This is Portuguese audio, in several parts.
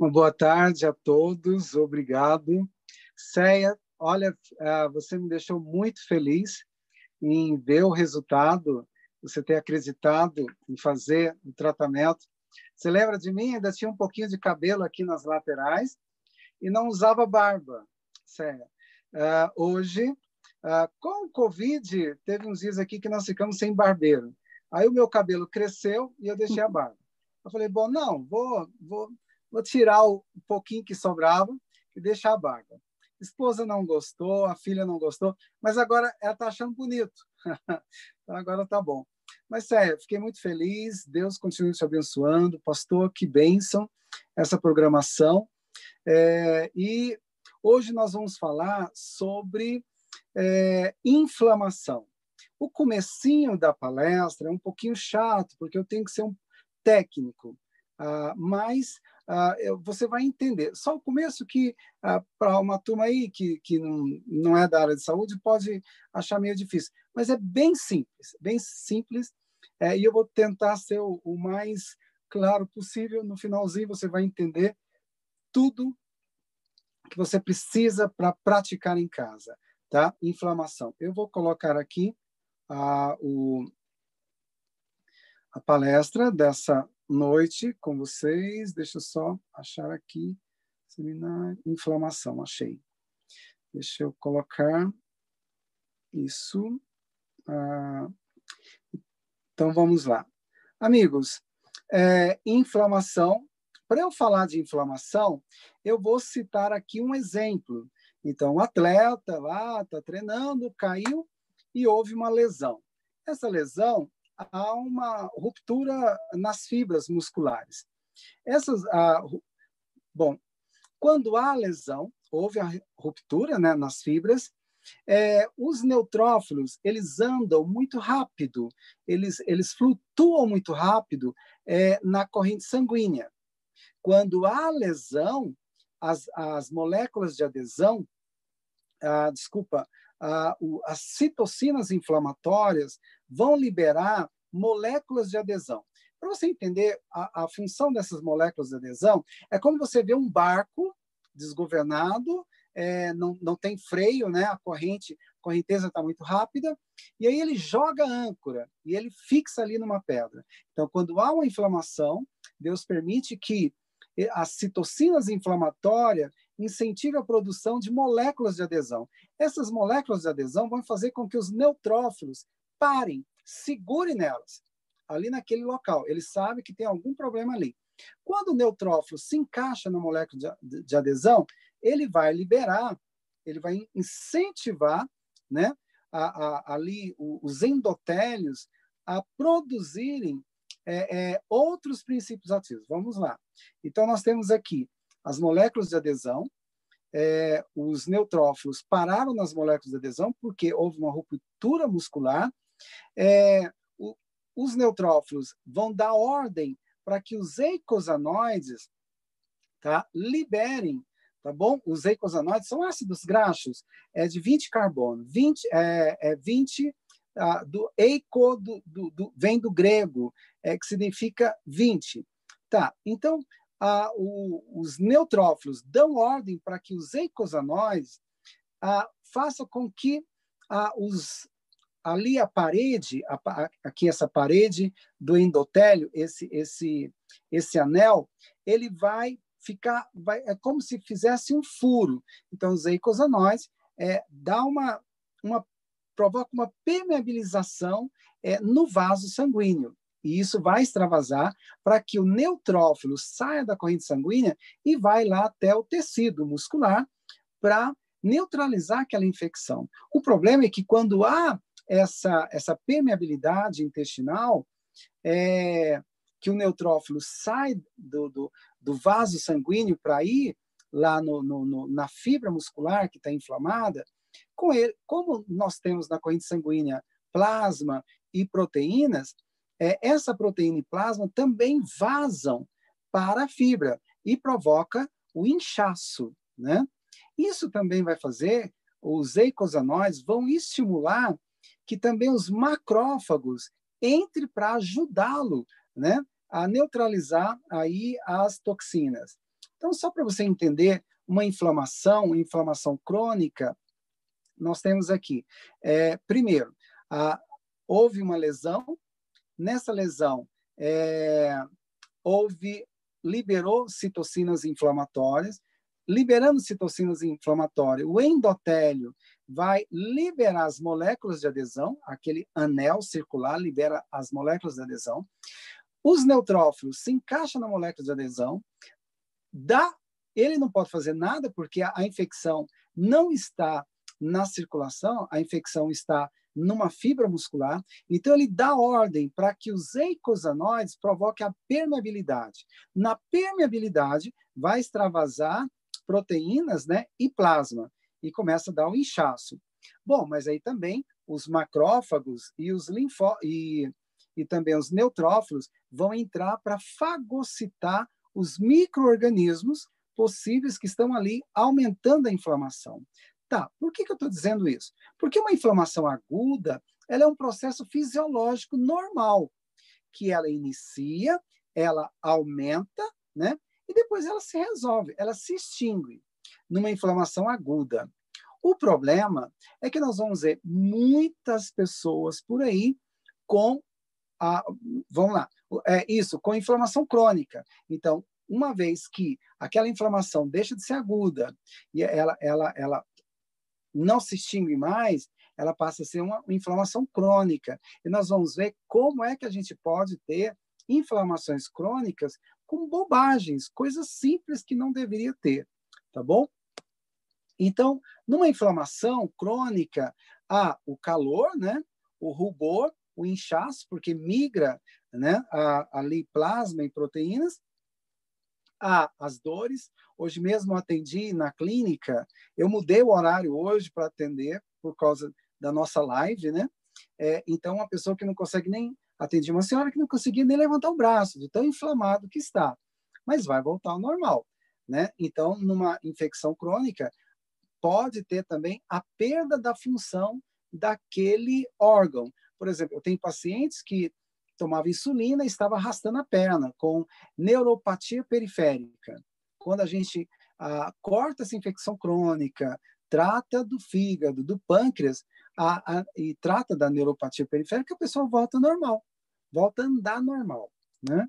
Uma boa tarde a todos, obrigado. Ceia, olha, ah, você me deixou muito feliz em ver o resultado, você ter acreditado em fazer o tratamento. Você lembra de mim? Ainda tinha um pouquinho de cabelo aqui nas laterais e não usava barba, Ceia. Uh, hoje, uh, com o Covid, teve uns dias aqui que nós ficamos sem barbeiro. Aí o meu cabelo cresceu e eu deixei a barba. Eu falei, bom, não, vou, vou, vou tirar o pouquinho que sobrava e deixar a barba. Esposa não gostou, a filha não gostou, mas agora ela está achando bonito. então agora tá bom. Mas sério, fiquei muito feliz. Deus continue te abençoando. Pastor, que bênção essa programação. É, e hoje nós vamos falar sobre é, inflamação. O comecinho da palestra é um pouquinho chato, porque eu tenho que ser um técnico, uh, mas você vai entender. Só o começo que, uh, para uma turma aí que, que não, não é da área de saúde, pode achar meio difícil. Mas é bem simples, bem simples, é, e eu vou tentar ser o, o mais claro possível. No finalzinho você vai entender tudo que você precisa para praticar em casa, tá? Inflamação. Eu vou colocar aqui uh, o, a palestra dessa noite com vocês. Deixa eu só achar aqui. Seminário, inflamação, achei. Deixa eu colocar isso. Ah, então vamos lá. Amigos, é, inflamação. Para eu falar de inflamação, eu vou citar aqui um exemplo. Então, o atleta lá está treinando, caiu e houve uma lesão. Essa lesão há uma ruptura nas fibras musculares. Essas, ah, bom, quando há lesão, houve a ruptura né, nas fibras, é, os neutrófilos eles andam muito rápido, eles, eles flutuam muito rápido é, na corrente sanguínea. Quando há lesão, as, as moléculas de adesão, ah, desculpa, ah, o, as citocinas inflamatórias vão liberar moléculas de adesão. Para você entender a, a, função dessas moléculas de adesão, é como você vê um barco desgovernado, é, não, não tem freio, né? a corrente, a correnteza está muito rápida, e aí ele joga a âncora e ele fixa ali numa pedra. Então, quando há uma inflamação, Deus permite que as citocinas inflamatórias incentive a produção de moléculas de adesão. Essas moléculas de adesão vão fazer com que os neutrófilos parem, segure nelas, ali naquele local. Ele sabe que tem algum problema ali. Quando o neutrófilo se encaixa na molécula de, de adesão, ele vai liberar, ele vai incentivar né, a, a, ali os endotélios a produzirem é, é, outros princípios ativos. Vamos lá. Então, nós temos aqui as moléculas de adesão, é, os neutrófilos pararam nas moléculas de adesão porque houve uma ruptura muscular. É, o, os neutrófilos vão dar ordem para que os eicosanoides tá, liberem, tá bom? Os eicosanoides são ácidos graxos, é de 20 carbono, 20, é, é 20 ah, do eico do, do, do, vem do grego, é, que significa 20. Tá, então o, os neutrófilos dão ordem para que os eicosanoides façam com que os, ali a parede, a, aqui essa parede do endotélio, esse, esse, esse anel, ele vai ficar, vai, é como se fizesse um furo. Então, os eicosanoides é, dá uma, uma provoca uma permeabilização é, no vaso sanguíneo. E isso vai extravasar para que o neutrófilo saia da corrente sanguínea e vai lá até o tecido muscular para neutralizar aquela infecção. O problema é que quando há essa, essa permeabilidade intestinal, é, que o neutrófilo sai do, do, do vaso sanguíneo para ir lá no, no, no, na fibra muscular que está inflamada, com ele, como nós temos na corrente sanguínea plasma e proteínas, é, essa proteína e plasma também vazam para a fibra e provoca o inchaço, né? Isso também vai fazer, os eicosanoides vão estimular que também os macrófagos entre para ajudá-lo, né? A neutralizar aí as toxinas. Então, só para você entender, uma inflamação, inflamação crônica, nós temos aqui, é, primeiro, a, houve uma lesão, nessa lesão é, houve, liberou citocinas inflamatórias, liberando citocinas inflamatórias, o endotélio vai liberar as moléculas de adesão, aquele anel circular libera as moléculas de adesão, os neutrófilos se encaixam na molécula de adesão, dá, ele não pode fazer nada porque a, a infecção não está na circulação, a infecção está numa fibra muscular, então ele dá ordem para que os eicosanoides provoquem a permeabilidade. Na permeabilidade, vai extravasar proteínas né, e plasma, e começa a dar um inchaço. Bom, mas aí também os macrófagos e os linfó e, e também os neutrófilos vão entrar para fagocitar os microorganismos possíveis que estão ali aumentando a inflamação. Tá, por que, que eu estou dizendo isso? Porque uma inflamação aguda ela é um processo fisiológico normal, que ela inicia, ela aumenta, né? E depois ela se resolve, ela se extingue numa inflamação aguda. O problema é que nós vamos ver muitas pessoas por aí com a, vamos lá, é isso, com inflamação crônica. Então, uma vez que aquela inflamação deixa de ser aguda e ela, ela, ela não se extingue mais, ela passa a ser uma inflamação crônica. E nós vamos ver como é que a gente pode ter inflamações crônicas com bobagens, coisas simples que não deveria ter, tá bom? Então, numa inflamação crônica, há o calor, né? o rubor, o inchaço, porque migra né? ali plasma e proteínas, há as dores. Hoje mesmo atendi na clínica, eu mudei o horário hoje para atender por causa da nossa live, né? É, então, uma pessoa que não consegue nem atendi uma senhora que não conseguia nem levantar o braço, de tão inflamado que está, mas vai voltar ao normal, né? Então, numa infecção crônica, pode ter também a perda da função daquele órgão. Por exemplo, eu tenho pacientes que tomava insulina e estava arrastando a perna, com neuropatia periférica. Quando a gente ah, corta essa infecção crônica, trata do fígado, do pâncreas a, a, e trata da neuropatia periférica, a pessoa volta normal, volta a andar normal. Né?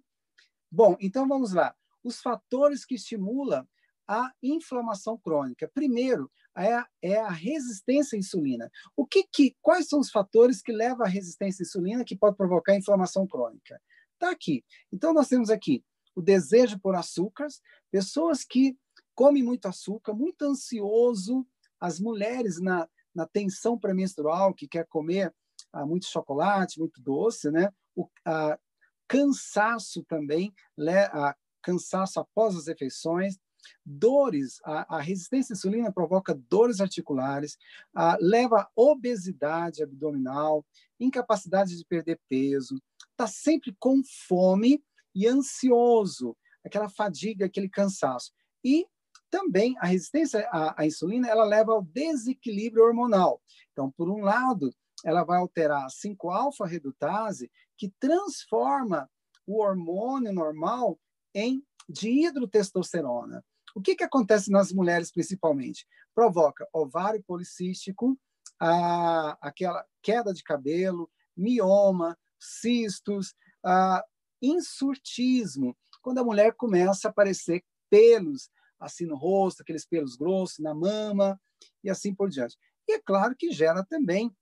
Bom, então vamos lá. Os fatores que estimulam a inflamação crônica. Primeiro, é a, é a resistência à insulina. O que, que, quais são os fatores que levam à resistência à insulina que pode provocar inflamação crônica? Está aqui. Então, nós temos aqui o desejo por açúcares, pessoas que comem muito açúcar, muito ansioso, as mulheres na, na tensão pré-menstrual, que quer comer ah, muito chocolate, muito doce, né? O a, cansaço também, né? a, cansaço após as refeições, Dores, a, a resistência à insulina provoca dores articulares, a, leva a obesidade abdominal, incapacidade de perder peso, está sempre com fome e ansioso, aquela fadiga, aquele cansaço. E também a resistência à, à insulina ela leva ao desequilíbrio hormonal. Então, por um lado, ela vai alterar a 5-alfa-redutase, que transforma o hormônio normal em dihidrotestosterona. O que, que acontece nas mulheres, principalmente? Provoca ovário policístico, a, aquela queda de cabelo, mioma, cistos, a, insurtismo, quando a mulher começa a aparecer pelos assim no rosto, aqueles pelos grossos, na mama e assim por diante. E é claro que gera também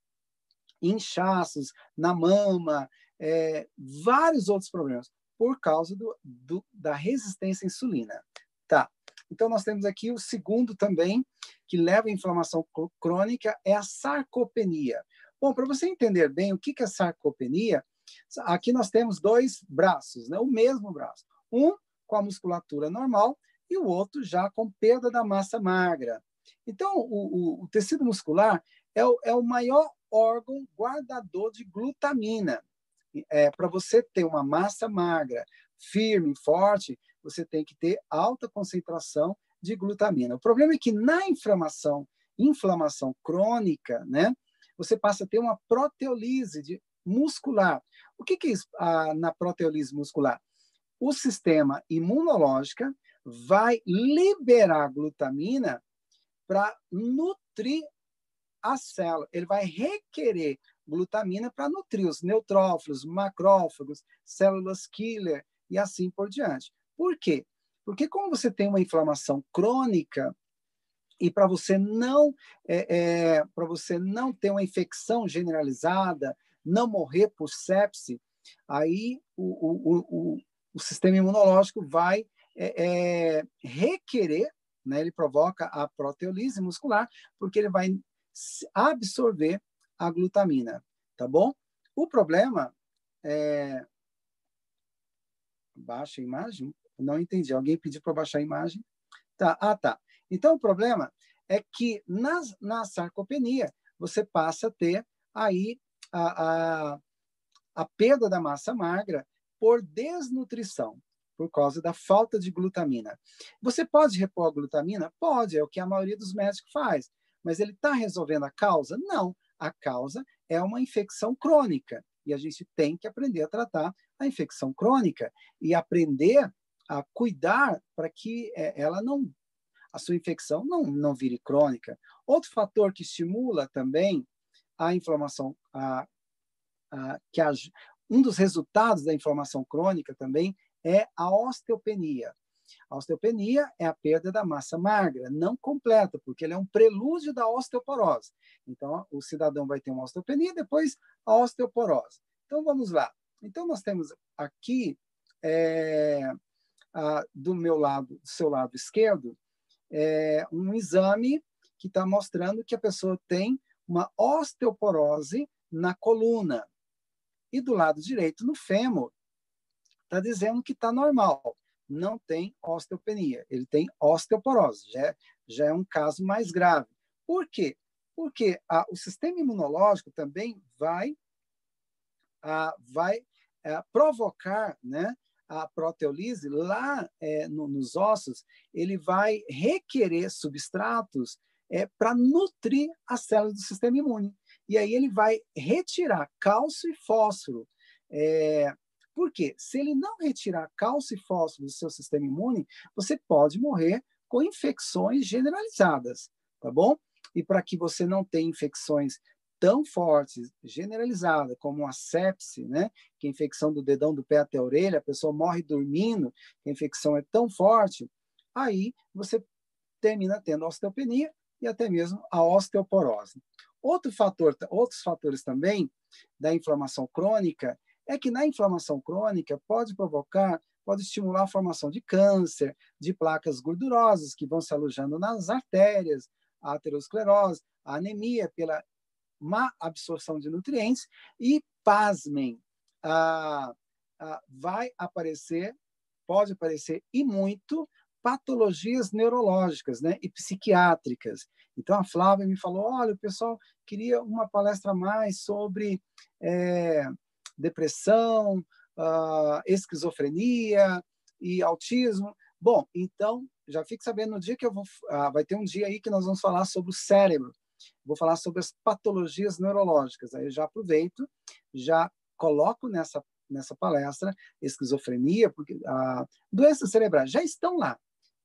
inchaços na mama, é, vários outros problemas por causa do, do, da resistência à insulina. Tá. Então, nós temos aqui o segundo também, que leva à inflamação crônica, é a sarcopenia. Bom, para você entender bem o que é sarcopenia, aqui nós temos dois braços, né? o mesmo braço. Um com a musculatura normal e o outro já com perda da massa magra. Então, o, o, o tecido muscular é o, é o maior órgão guardador de glutamina. É, para você ter uma massa magra, firme, forte, você tem que ter alta concentração de glutamina. O problema é que na inflamação, inflamação crônica, né, você passa a ter uma proteolise de, muscular. O que, que é isso ah, na proteolise muscular? O sistema imunológico vai liberar glutamina para nutrir a célula. Ele vai requerer glutamina para nutrir os neutrófilos, macrófagos, células killer e assim por diante. Por quê? Porque como você tem uma inflamação crônica e para você não é, é, para você não ter uma infecção generalizada, não morrer por sepse, aí o, o, o, o sistema imunológico vai é, é, requerer, né, ele provoca a proteolise muscular, porque ele vai absorver a glutamina, tá bom? O problema é... Baixa a imagem? Não entendi. Alguém pediu para baixar a imagem? Tá. Ah, tá. Então, o problema é que na, na sarcopenia você passa a ter aí a, a, a perda da massa magra por desnutrição, por causa da falta de glutamina. Você pode repor a glutamina? Pode, é o que a maioria dos médicos faz. Mas ele está resolvendo a causa? Não. A causa é uma infecção crônica. E a gente tem que aprender a tratar a infecção crônica e aprender a cuidar para que é, ela não a sua infecção não, não vire crônica. Outro fator que estimula também a inflamação, a, a, que a, um dos resultados da inflamação crônica também é a osteopenia. A osteopenia é a perda da massa magra, não completa, porque ele é um prelúdio da osteoporose. Então, o cidadão vai ter uma osteopenia, depois a osteoporose. Então, vamos lá. Então, nós temos aqui, é, do meu lado, do seu lado esquerdo, é, um exame que está mostrando que a pessoa tem uma osteoporose na coluna. E do lado direito, no fêmur, está dizendo que está normal não tem osteopenia, ele tem osteoporose, já é, já é um caso mais grave. Por quê? Porque a, o sistema imunológico também vai, a, vai a, provocar né, a proteolise lá é, no, nos ossos, ele vai requerer substratos é, para nutrir as células do sistema imune. E aí ele vai retirar cálcio e fósforo é, por quê? Se ele não retirar cálcio e fósforo do seu sistema imune, você pode morrer com infecções generalizadas, tá bom? E para que você não tenha infecções tão fortes, generalizadas, como a sepse, né? que é infecção do dedão do pé até a orelha, a pessoa morre dormindo, a infecção é tão forte, aí você termina tendo osteopenia e até mesmo a osteoporose. Outro fator, outros fatores também da inflamação crônica é que na inflamação crônica pode provocar, pode estimular a formação de câncer, de placas gordurosas que vão se alojando nas artérias, a aterosclerose, a anemia pela má absorção de nutrientes e, pasmem, ah, ah, vai aparecer, pode aparecer e muito, patologias neurológicas né, e psiquiátricas. Então, a Flávia me falou, olha, o pessoal queria uma palestra mais sobre é, depressão, esquizofrenia e autismo. Bom, então, já fique sabendo no dia que eu vou. Uh, vai ter um dia aí que nós vamos falar sobre o cérebro. Vou falar sobre as patologias neurológicas. Aí eu já aproveito, já coloco nessa, nessa palestra esquizofrenia, porque a uh, doenças cerebrais já estão lá.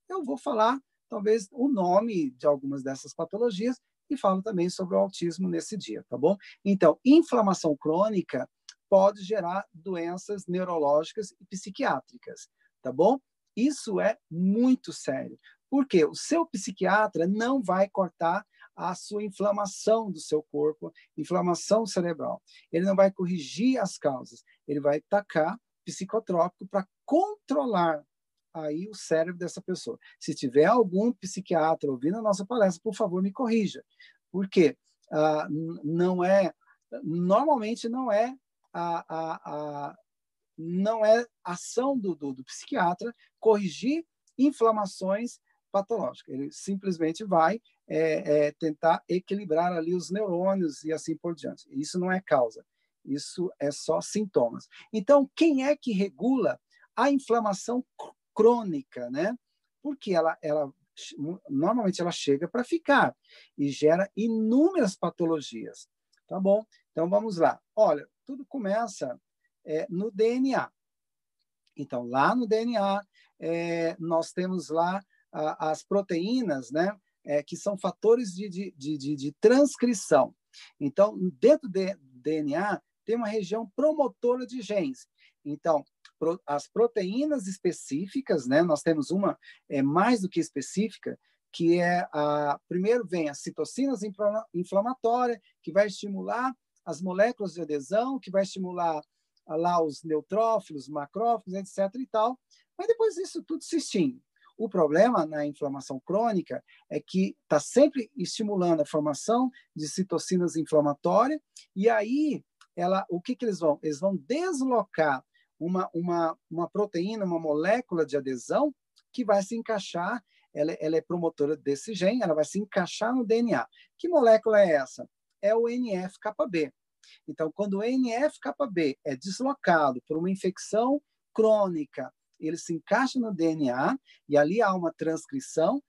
Eu vou falar, talvez, o nome de algumas dessas patologias e falo também sobre o autismo nesse dia, tá bom? Então, inflamação crônica pode gerar doenças neurológicas e psiquiátricas, tá bom? Isso é muito sério, porque o seu psiquiatra não vai cortar a sua inflamação do seu corpo, inflamação cerebral. Ele não vai corrigir as causas, ele vai tacar psicotrópico para controlar aí o cérebro dessa pessoa. Se tiver algum psiquiatra ouvindo a nossa palestra, por favor, me corrija. Por quê? Ah, não é, normalmente não é a, a, a não é ação do, do, do psiquiatra corrigir inflamações patológicas. Ele simplesmente vai é, é, tentar equilibrar ali os neurônios e assim por diante. Isso não é causa, isso é só sintomas. Então, quem é que regula a inflamação crônica, né? Porque ela, ela normalmente ela chega para ficar e gera inúmeras patologias, tá bom? Então vamos lá. Olha, tudo começa é, no DNA. Então, lá no DNA, é, nós temos lá as proteínas, né? É, que são fatores de, de, de, de, transcrição. Então, dentro do DNA, tem uma região promotora de genes. Então, pro, as proteínas específicas, né? Nós temos uma é, mais do que específica, que é a primeiro vem as citocinas inflamatórias, que vai estimular as moléculas de adesão, que vai estimular lá os neutrófilos, macrófagos, etc. e tal. Mas depois isso tudo se extingue. O problema na inflamação crônica é que está sempre estimulando a formação de citocinas inflamatórias, e aí ela, o que, que eles vão? Eles vão deslocar uma, uma, uma proteína, uma molécula de adesão que vai se encaixar ela, ela é promotora desse gene, ela vai se encaixar no DNA. Que molécula é essa? É o NF-κB. Então, quando o NF-κB é deslocado por uma infecção crônica, ele se encaixa no DNA e ali há uma transcrição,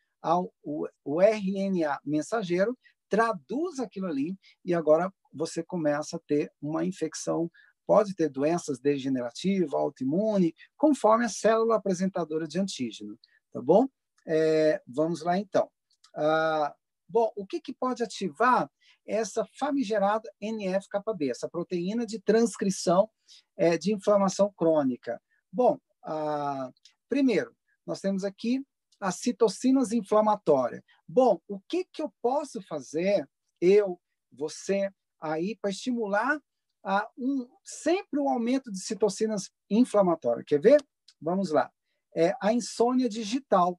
o, o RNA mensageiro traduz aquilo ali e agora você começa a ter uma infecção pode ter doenças degenerativas, autoimune, conforme a célula apresentadora de antígeno, tá bom? É, vamos lá, então. Ah, bom, o que, que pode ativar essa famigerada NF-κB, essa proteína de transcrição é, de inflamação crônica? Bom, ah, primeiro, nós temos aqui as citocinas inflamatórias. Bom, o que, que eu posso fazer, eu, você, aí, para estimular ah, um, sempre o um aumento de citocinas inflamatórias? Quer ver? Vamos lá. É a insônia digital.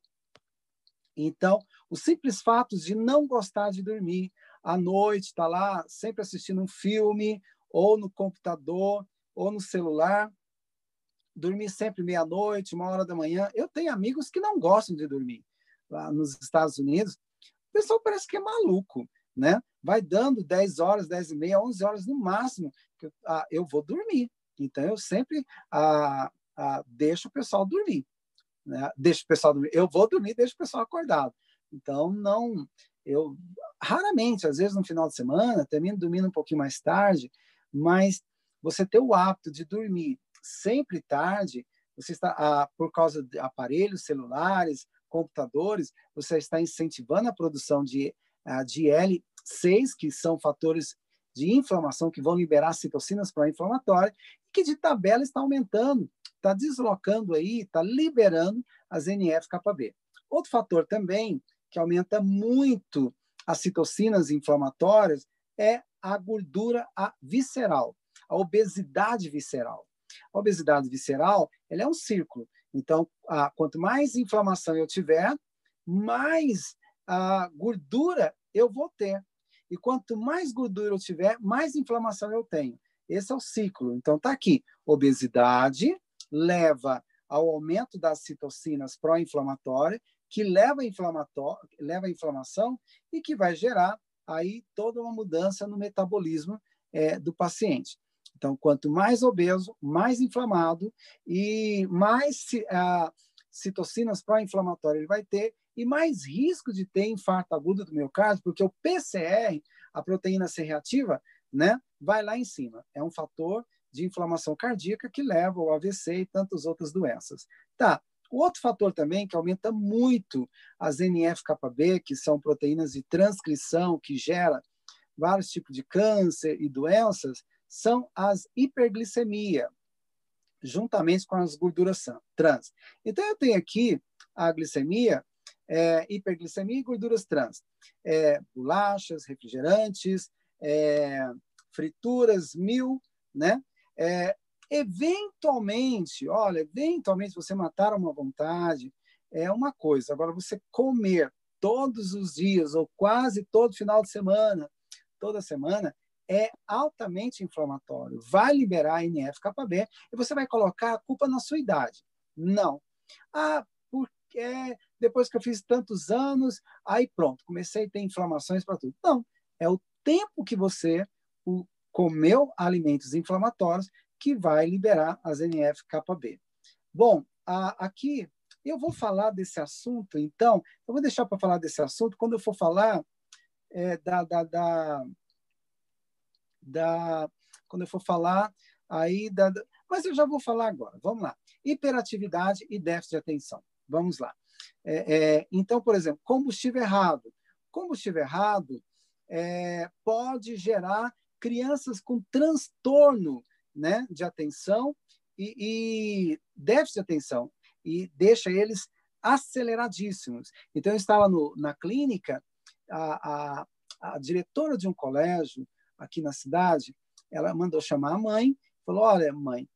Então, o simples fato de não gostar de dormir à noite, tá lá sempre assistindo um filme, ou no computador, ou no celular, dormir sempre meia-noite, uma hora da manhã. Eu tenho amigos que não gostam de dormir. Lá nos Estados Unidos, o pessoal parece que é maluco, né? Vai dando 10 horas, 10 e meia, 11 horas no máximo, que ah, eu vou dormir. Então, eu sempre ah, ah, deixo o pessoal dormir né? Deixa o pessoal dormir. Eu vou dormir, deixo o pessoal acordado. Então, não. Eu raramente, às vezes no final de semana, termino dormindo um pouquinho mais tarde, mas você ter o hábito de dormir sempre tarde, você está ah, por causa de aparelhos celulares, computadores, você está incentivando a produção de, ah, de L6, que são fatores de inflamação que vão liberar citocinas pró-inflamatórias, que de tabela está aumentando está deslocando aí, está liberando as NF-κB. Outro fator também que aumenta muito as citocinas inflamatórias é a gordura visceral, a obesidade visceral. A obesidade visceral ela é um círculo. Então, quanto mais inflamação eu tiver, mais gordura eu vou ter. E quanto mais gordura eu tiver, mais inflamação eu tenho. Esse é o ciclo. Então, está aqui: obesidade, leva ao aumento das citocinas pró-inflamatórias, que leva a, leva a inflamação e que vai gerar aí toda uma mudança no metabolismo é, do paciente. Então, quanto mais obeso, mais inflamado e mais a, citocinas pró-inflamatórias ele vai ter e mais risco de ter infarto agudo do miocárdio, porque o PCR, a proteína C reativa, né, vai lá em cima. É um fator de inflamação cardíaca que leva ao AVC e tantas outras doenças. Tá. O outro fator também que aumenta muito as NF-κB, que são proteínas de transcrição que gera vários tipos de câncer e doenças, são as hiperglicemia, juntamente com as gorduras trans. Então, eu tenho aqui a glicemia, é, hiperglicemia e gorduras trans. É, bolachas, refrigerantes, é, frituras, mil, né? É, eventualmente, olha, eventualmente você matar uma vontade é uma coisa. Agora, você comer todos os dias ou quase todo final de semana, toda semana, é altamente inflamatório. Vai liberar NF-κB e você vai colocar a culpa na sua idade. Não. Ah, porque depois que eu fiz tantos anos, aí pronto, comecei a ter inflamações para tudo. Não. É o tempo que você comeu alimentos inflamatórios que vai liberar as NF-κB. Bom, aqui eu vou falar desse assunto, então, eu vou deixar para falar desse assunto quando eu for falar é, da, da, da, da, quando eu for falar aí da, Mas eu já vou falar agora. Vamos lá. Hiperatividade e déficit de atenção. Vamos lá. É, é, então, por exemplo, combustível errado. Combustível errado é, pode gerar crianças com transtorno né, de atenção e, e déficit de atenção e deixa eles aceleradíssimos. Então, eu estava no, na clínica, a, a, a, diretora de um colégio aqui na cidade, ela mandou chamar a mãe, falou, olha, mãe,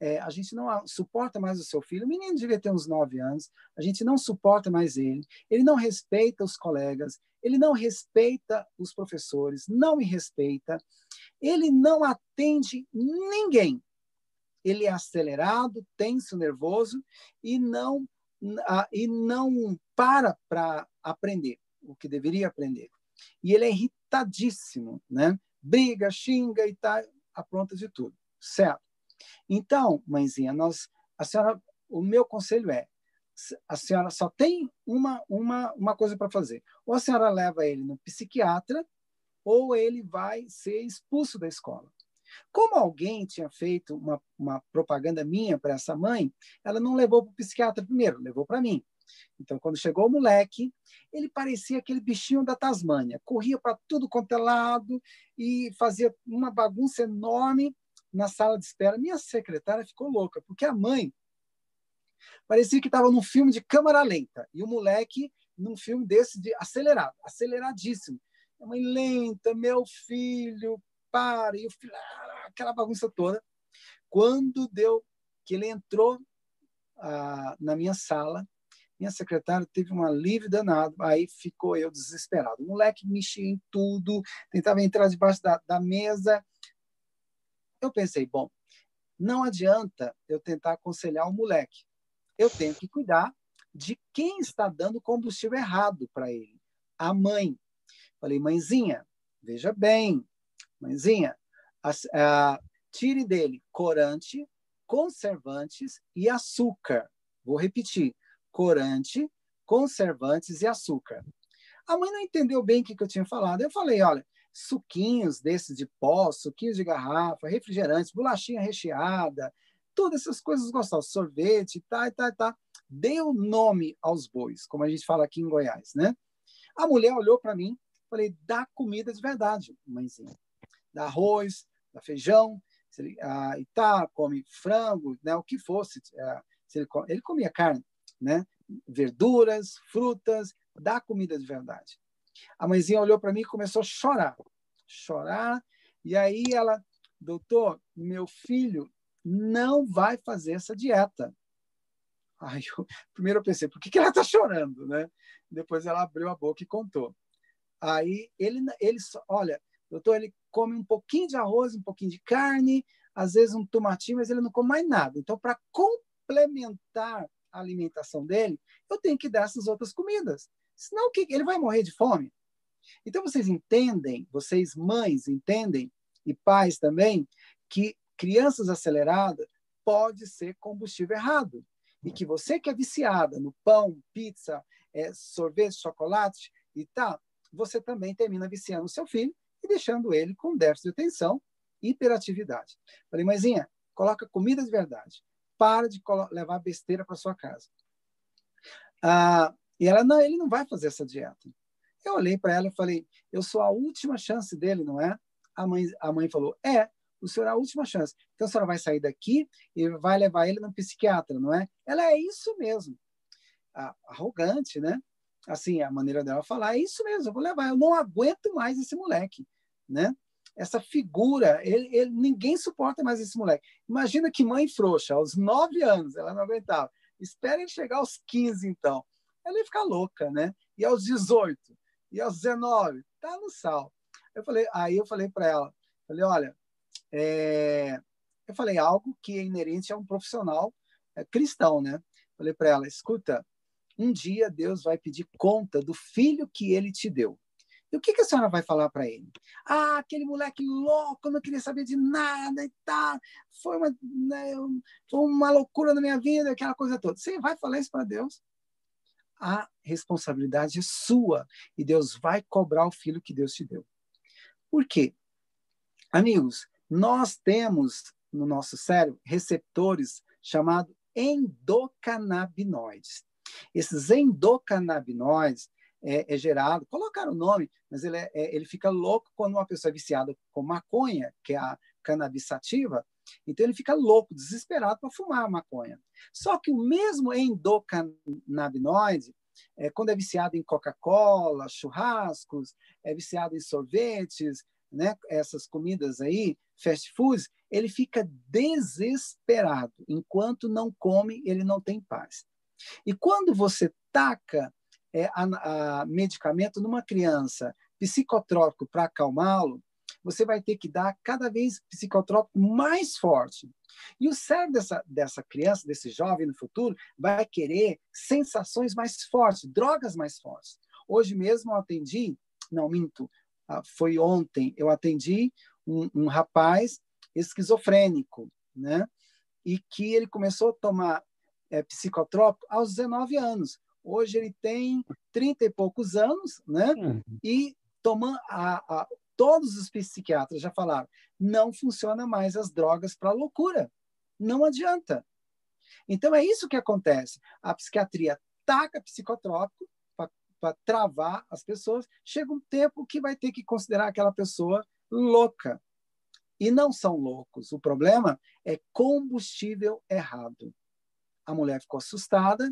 é, a gente não suporta mais o seu filho, o menino devia ter uns nove anos, a gente não suporta mais ele, ele não respeita os colegas, ele não respeita os professores, não me respeita, ele não atende ninguém. Ele é acelerado, tenso, nervoso e não e não para para aprender o que deveria aprender. E ele é irritadíssimo, né? Briga, xinga e tá apronta de tudo, certo? Então, mãezinha, nós, a senhora, o meu conselho é, a senhora só tem uma uma uma coisa para fazer. Ou a senhora leva ele no psiquiatra, ou ele vai ser expulso da escola. Como alguém tinha feito uma, uma propaganda minha para essa mãe, ela não levou para o psiquiatra primeiro, levou para mim. Então, quando chegou o moleque, ele parecia aquele bichinho da Tasmânia, corria para tudo quanto é lado e fazia uma bagunça enorme na sala de espera. Minha secretária ficou louca, porque a mãe parecia que estava num filme de câmera lenta e o moleque num filme desse de acelerado, aceleradíssimo. A mãe lenta, meu filho, para, e o filho, ah, aquela bagunça toda. Quando deu que ele entrou ah, na minha sala, minha secretária teve um alívio danado, aí ficou eu desesperado. O moleque mexia em tudo, tentava entrar debaixo da, da mesa. Eu pensei, bom, não adianta eu tentar aconselhar o moleque. Eu tenho que cuidar de quem está dando combustível errado para ele. A mãe. Falei, mãezinha, veja bem, mãezinha, a, a, tire dele corante, conservantes e açúcar. Vou repetir: corante, conservantes e açúcar. A mãe não entendeu bem o que, eu tinha falado. Eu falei: olha, suquinhos desses de pó, suquinhos de garrafa, refrigerantes, bolachinha recheada, todas essas coisas gostosas, sorvete, tá, tá, tá. Deu nome aos bois, como a gente fala aqui em Goiás, né? A mulher olhou para mim, falei: dá comida de verdade, mãezinha dá arroz, dá feijão, se ele, ah, e tá, come frango, né, o que fosse. Ah, ele, ele comia carne, né, verduras, frutas, dá comida de verdade. A mãezinha olhou para mim e começou a chorar, chorar, e aí ela, doutor, meu filho não vai fazer essa dieta. Aí eu, primeiro eu pensei, por que, que ela está chorando, né? Depois ela abriu a boca e contou. Aí ele, ele, olha, doutor, ele come um pouquinho de arroz, um pouquinho de carne, às vezes um tomatinho, mas ele não come mais nada. Então, para complementar a alimentação dele, eu tenho que dar essas outras comidas. Senão, ele vai morrer de fome. Então, vocês entendem, vocês mães entendem, e pais também, que crianças aceleradas pode ser combustível errado. E que você que é viciada no pão, pizza, é, sorvete, chocolate e tal, você também termina viciando o seu filho e deixando ele com déficit de atenção e hiperatividade. Falei, mãezinha, coloca comida de verdade. Para de levar besteira para sua casa. Ah, e ela, não, ele não vai fazer essa dieta. Eu olhei para ela e falei, eu sou a última chance dele, não é? A mãe, a mãe falou, é, o senhor é a última chance. Então a senhora vai sair daqui e vai levar ele no psiquiatra, não é? Ela é isso mesmo. Ah, arrogante, né? assim, a maneira dela falar, é isso mesmo, eu vou levar, eu não aguento mais esse moleque, né? Essa figura, ele, ele, ninguém suporta mais esse moleque. Imagina que mãe frouxa, aos nove anos, ela não aguentava. Espera ele chegar aos 15, então. Ela ia ficar louca, né? E aos 18, e aos 19, tá no sal. Eu falei, aí eu falei para ela, falei, olha, é... eu falei algo que é inerente a um profissional é, cristão, né? Falei para ela, escuta, um dia Deus vai pedir conta do filho que ele te deu. E o que, que a senhora vai falar para ele? Ah, aquele moleque louco, não queria saber de nada e tal. Foi uma, né, foi uma loucura na minha vida, aquela coisa toda. Você vai falar isso para Deus? A responsabilidade é sua e Deus vai cobrar o filho que Deus te deu. Por quê? Amigos, nós temos no nosso cérebro receptores chamados endocannabinoides. Esses endocannabinoides é, é gerado, colocaram o nome, mas ele, é, é, ele fica louco quando uma pessoa é viciada com maconha, que é a cannabis sativa, então ele fica louco, desesperado para fumar maconha. Só que o mesmo endocannabinoide, é, quando é viciado em Coca-Cola, churrascos, é viciado em sorvetes, né, essas comidas aí, fast foods, ele fica desesperado. Enquanto não come, ele não tem paz. E quando você taca é, a, a medicamento numa criança psicotrópico para acalmá-lo, você vai ter que dar cada vez psicotrópico mais forte. E o cérebro dessa, dessa criança, desse jovem no futuro, vai querer sensações mais fortes, drogas mais fortes. Hoje mesmo eu atendi, não minto, ah, foi ontem, eu atendi um, um rapaz esquizofrênico, né? E que ele começou a tomar é, psicotrópico aos 19 anos. Hoje ele tem 30 e poucos anos, né? Uhum. E toma a, a, todos os psiquiatras já falaram, não funciona mais as drogas para loucura. Não adianta. Então é isso que acontece. A psiquiatria taca psicotrópico para travar as pessoas. Chega um tempo que vai ter que considerar aquela pessoa louca. E não são loucos. O problema é combustível errado. A mulher ficou assustada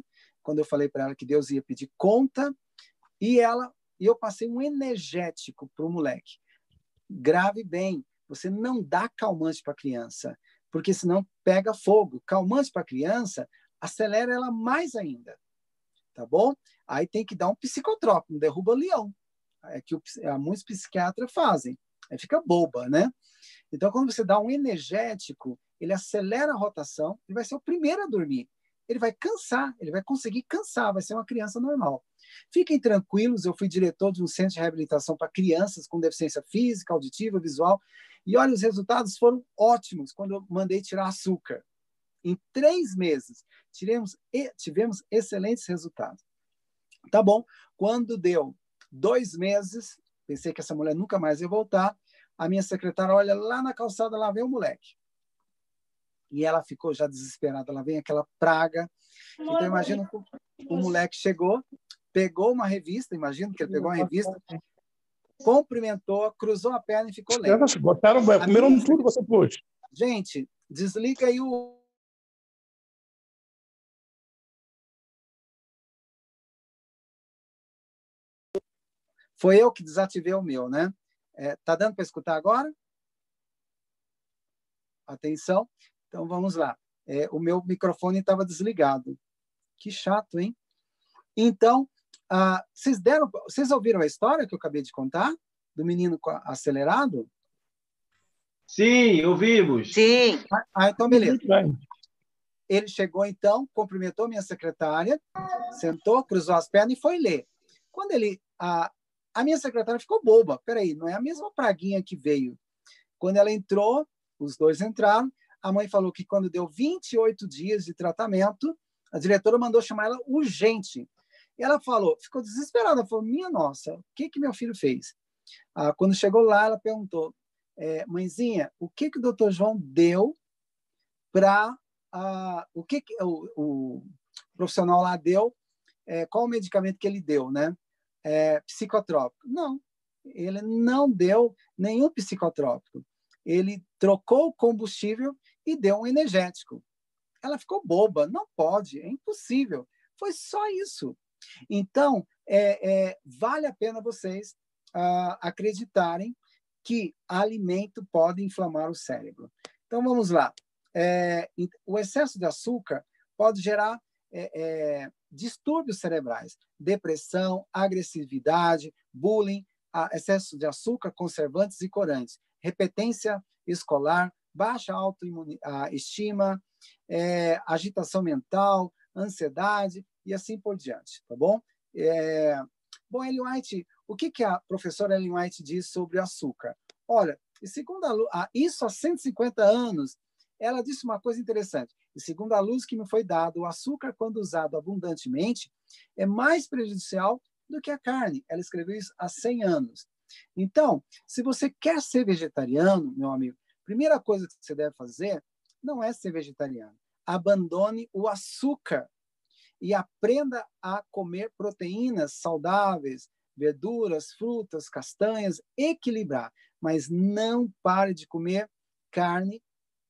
quando eu falei para ela que Deus ia pedir conta e ela e eu passei um energético para o moleque grave bem. Você não dá calmante para a criança, porque senão pega fogo. Calmante para a criança acelera ela mais ainda. Tá bom? Aí tem que dar um psicotrópico, um derruba leão. É que o, é, muitos psiquiatras fazem. Aí fica boba, né? Então, quando você dá um energético, ele acelera a rotação e vai ser o primeiro a dormir. Ele vai cansar, ele vai conseguir cansar, vai ser uma criança normal. Fiquem tranquilos, eu fui diretor de um centro de reabilitação para crianças com deficiência física, auditiva, visual, e olha, os resultados foram ótimos quando eu mandei tirar açúcar. Em três meses, tiremos, tivemos excelentes resultados. Tá bom, quando deu dois meses, pensei que essa mulher nunca mais ia voltar, a minha secretária olha lá na calçada, lá vem o moleque. E ela ficou já desesperada, lá vem aquela praga. Então, imagina, o moleque chegou, pegou uma revista, imagino que ele pegou uma revista, cumprimentou, cruzou a perna e ficou lendo. Botaram, comeram minha... tudo você pôs. Gente, desliga aí o. Foi eu que desativei o meu, né? É, tá dando para escutar agora? Atenção. Então vamos lá. É, o meu microfone estava desligado. Que chato, hein? Então, ah, vocês deram, vocês ouviram a história que eu acabei de contar do menino acelerado? Sim, ouvimos. Sim. Ah, então beleza. Ele chegou então, cumprimentou minha secretária, sentou, cruzou as pernas e foi ler. Quando ele a, a minha secretária ficou boba. Peraí, não é a mesma praguinha que veio. Quando ela entrou, os dois entraram. A mãe falou que quando deu 28 dias de tratamento, a diretora mandou chamar ela urgente. E ela falou, ficou desesperada, falou, minha nossa, o que que meu filho fez? Ah, quando chegou lá, ela perguntou, é, mãezinha, o que que o doutor João deu para ah, o que, que o, o, profissional lá deu, é, qual o medicamento que ele deu, né? É, psicotrópico. Não, ele não deu nenhum psicotrópico. Ele trocou o combustível e deu um energético. Ela ficou boba, não pode, é impossível. Foi só isso. Então, é, é, vale a pena vocês ah, acreditarem que alimento pode inflamar o cérebro. Então, vamos lá. É, o excesso de açúcar pode gerar é, é, distúrbios cerebrais, depressão, agressividade, bullying, excesso de açúcar, conservantes e corantes, repetência escolar, baixa autoestima, é, agitação mental, ansiedade, e assim por diante, tá bom? É... Bom, Ellen White, o que, que a professora Ellen White diz sobre o açúcar? Olha, segundo a, isso há 150 anos, ela disse uma coisa interessante. E segundo a luz que me foi dada, o açúcar, quando usado abundantemente, é mais prejudicial do que a carne. Ela escreveu isso há 100 anos. Então, se você quer ser vegetariano, meu amigo, Primeira coisa que você deve fazer não é ser vegetariano. Abandone o açúcar e aprenda a comer proteínas saudáveis, verduras, frutas, castanhas, equilibrar. Mas não pare de comer carne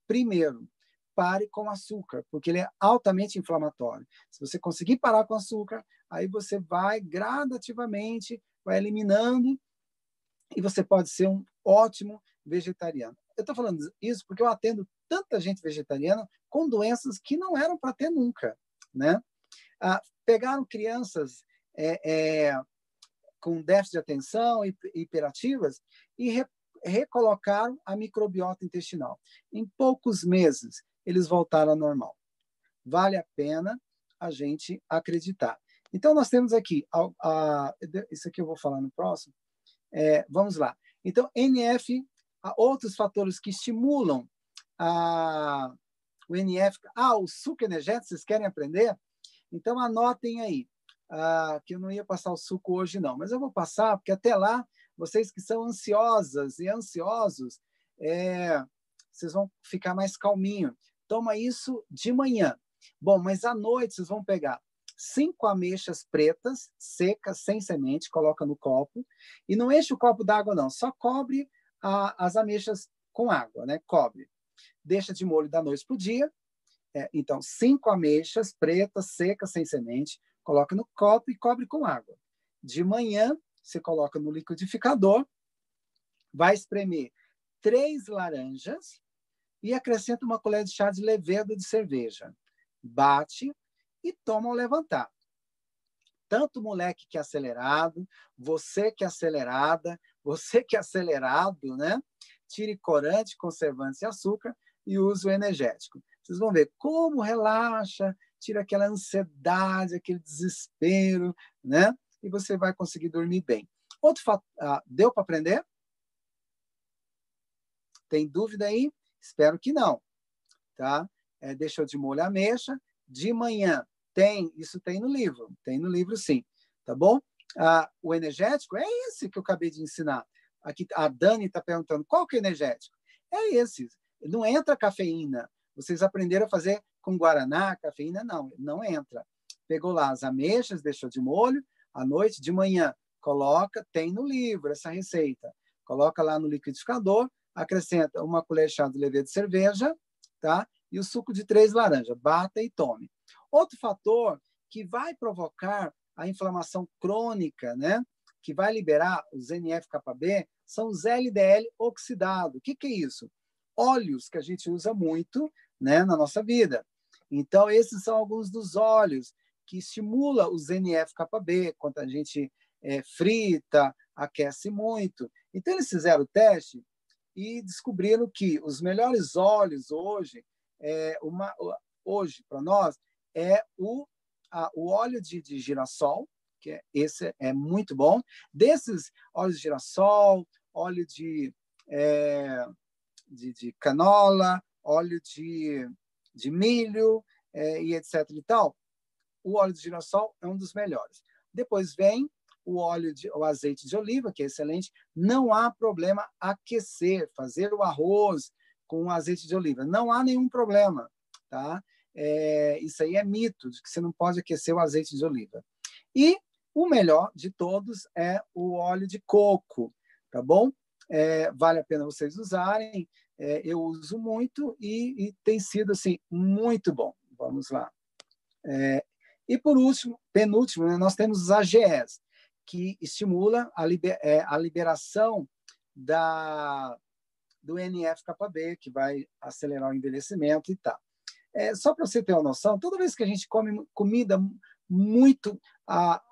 primeiro. Pare com açúcar, porque ele é altamente inflamatório. Se você conseguir parar com açúcar, aí você vai gradativamente, vai eliminando e você pode ser um ótimo vegetariano. Eu estou falando isso porque eu atendo tanta gente vegetariana com doenças que não eram para ter nunca, né? Ah, pegaram crianças é, é, com déficit de atenção, hiperativas, e re, recolocaram a microbiota intestinal. Em poucos meses, eles voltaram ao normal. Vale a pena a gente acreditar. Então, nós temos aqui, a, a, isso aqui eu vou falar no próximo. É, vamos lá. Então, NF, outros fatores que estimulam a, o NF. Ah, o suco energético, vocês querem aprender? Então, anotem aí, ah, que eu não ia passar o suco hoje, não, mas eu vou passar, porque até lá, vocês que são ansiosas e ansiosos, é, vocês vão ficar mais calminho. Toma isso de manhã. Bom, mas à noite vocês vão pegar cinco ameixas pretas, secas, sem semente, coloca no copo, e não enche o copo d'água, não, só cobre a, as ameixas com água, né? Cobre. Deixa de molho da noite para o dia, é, então, cinco ameixas pretas, secas, sem semente, coloca no copo e cobre com água. De manhã, você coloca no liquidificador, vai espremer três laranjas e acrescenta uma colher de chá de levedo de cerveja. Bate e toma ao levantar. Tanto moleque que é acelerado, você que é acelerada, você que é acelerado, né? Tire corante, conservantes e açúcar e use o energético. Vocês vão ver como relaxa, tira aquela ansiedade, aquele desespero, né? E você vai conseguir dormir bem. Outro fato, ah, deu para aprender? Tem dúvida aí? Espero que não, tá? É, deixou de molho a mexa. De manhã tem, isso tem no livro, tem no livro sim, tá bom? Ah, o energético é esse que eu acabei de ensinar. Aqui a Dani está perguntando qual que é o energético? É esse. Não entra cafeína, vocês aprenderam a fazer com guaraná, cafeína? Não, não entra. Pegou lá as ameixas, deixou de molho, à noite, de manhã, coloca, tem no livro essa receita. Coloca lá no liquidificador, acrescenta uma colher chá de levedura de cerveja, tá? E o suco de três laranjas. Bata e tome. Outro fator que vai provocar a inflamação crônica, né? Que vai liberar os NF-κB são os LDL oxidado. O que, que é isso? Óleos que a gente usa muito né, na nossa vida. Então, esses são alguns dos óleos que estimula os NF-κB quando a gente é, frita, aquece muito. Então, eles fizeram o teste e descobriram que os melhores óleos hoje, é uma, hoje para nós, é o, a, o óleo de, de girassol, que é, esse é muito bom. Desses óleos de girassol, óleo de, é, de, de canola, óleo de, de milho é, e etc. e tal, o óleo de girassol é um dos melhores. Depois vem o óleo de, o azeite de oliva, que é excelente. Não há problema aquecer, fazer o arroz com azeite de oliva. Não há nenhum problema, tá? É, isso aí é mito de que você não pode aquecer o azeite de oliva. E o melhor de todos é o óleo de coco, tá bom? É, vale a pena vocês usarem é, eu uso muito e, e, tem sido assim muito bom. Vamos lá. É, e por último, penúltimo, né, nós temos os AGEs, que estimula a, liber, é, a liberação da, do NF-κB, que vai acelerar o envelhecimento e tal. É, só para você ter uma noção, toda vez que a gente come comida muito, ah,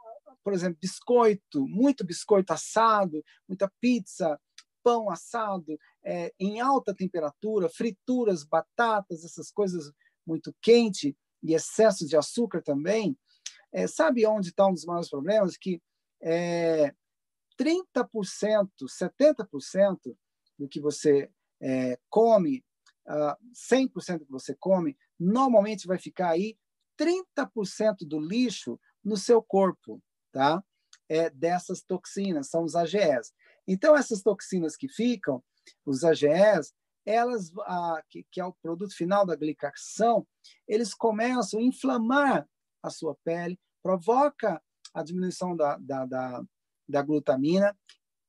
por exemplo, biscoito, muito biscoito assado, muita pizza, pão assado é, em alta temperatura, frituras, batatas, essas coisas muito quente e excesso de açúcar também. É, sabe onde está um dos maiores problemas? Que é, 30%, 70% do que você é, come, uh, ah, 100% do que você come, normalmente vai ficar aí 30% do lixo no seu corpo, tá? É, dessas toxinas, são os AGEs. Então, essas toxinas que ficam, os AGEs, elas, a, que, que é o produto final da glicação, eles começam a inflamar a sua pele, provoca a diminuição da, da, da, da glutamina,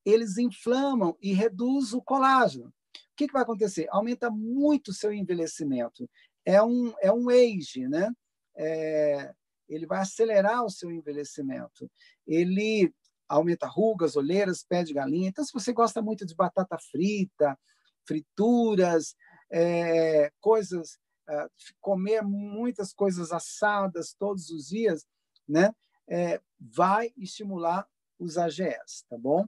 eles inflamam e reduz o colágeno. O que, que vai acontecer? Aumenta muito o seu envelhecimento. É um, é um age, né? É, ele vai acelerar o seu envelhecimento. Ele aumenta rugas, olheiras, pé de galinha. Então, se você gosta muito de batata frita, frituras, é, coisas, é, comer muitas coisas assadas todos os dias, né? É, vai estimular os AGS, tá bom?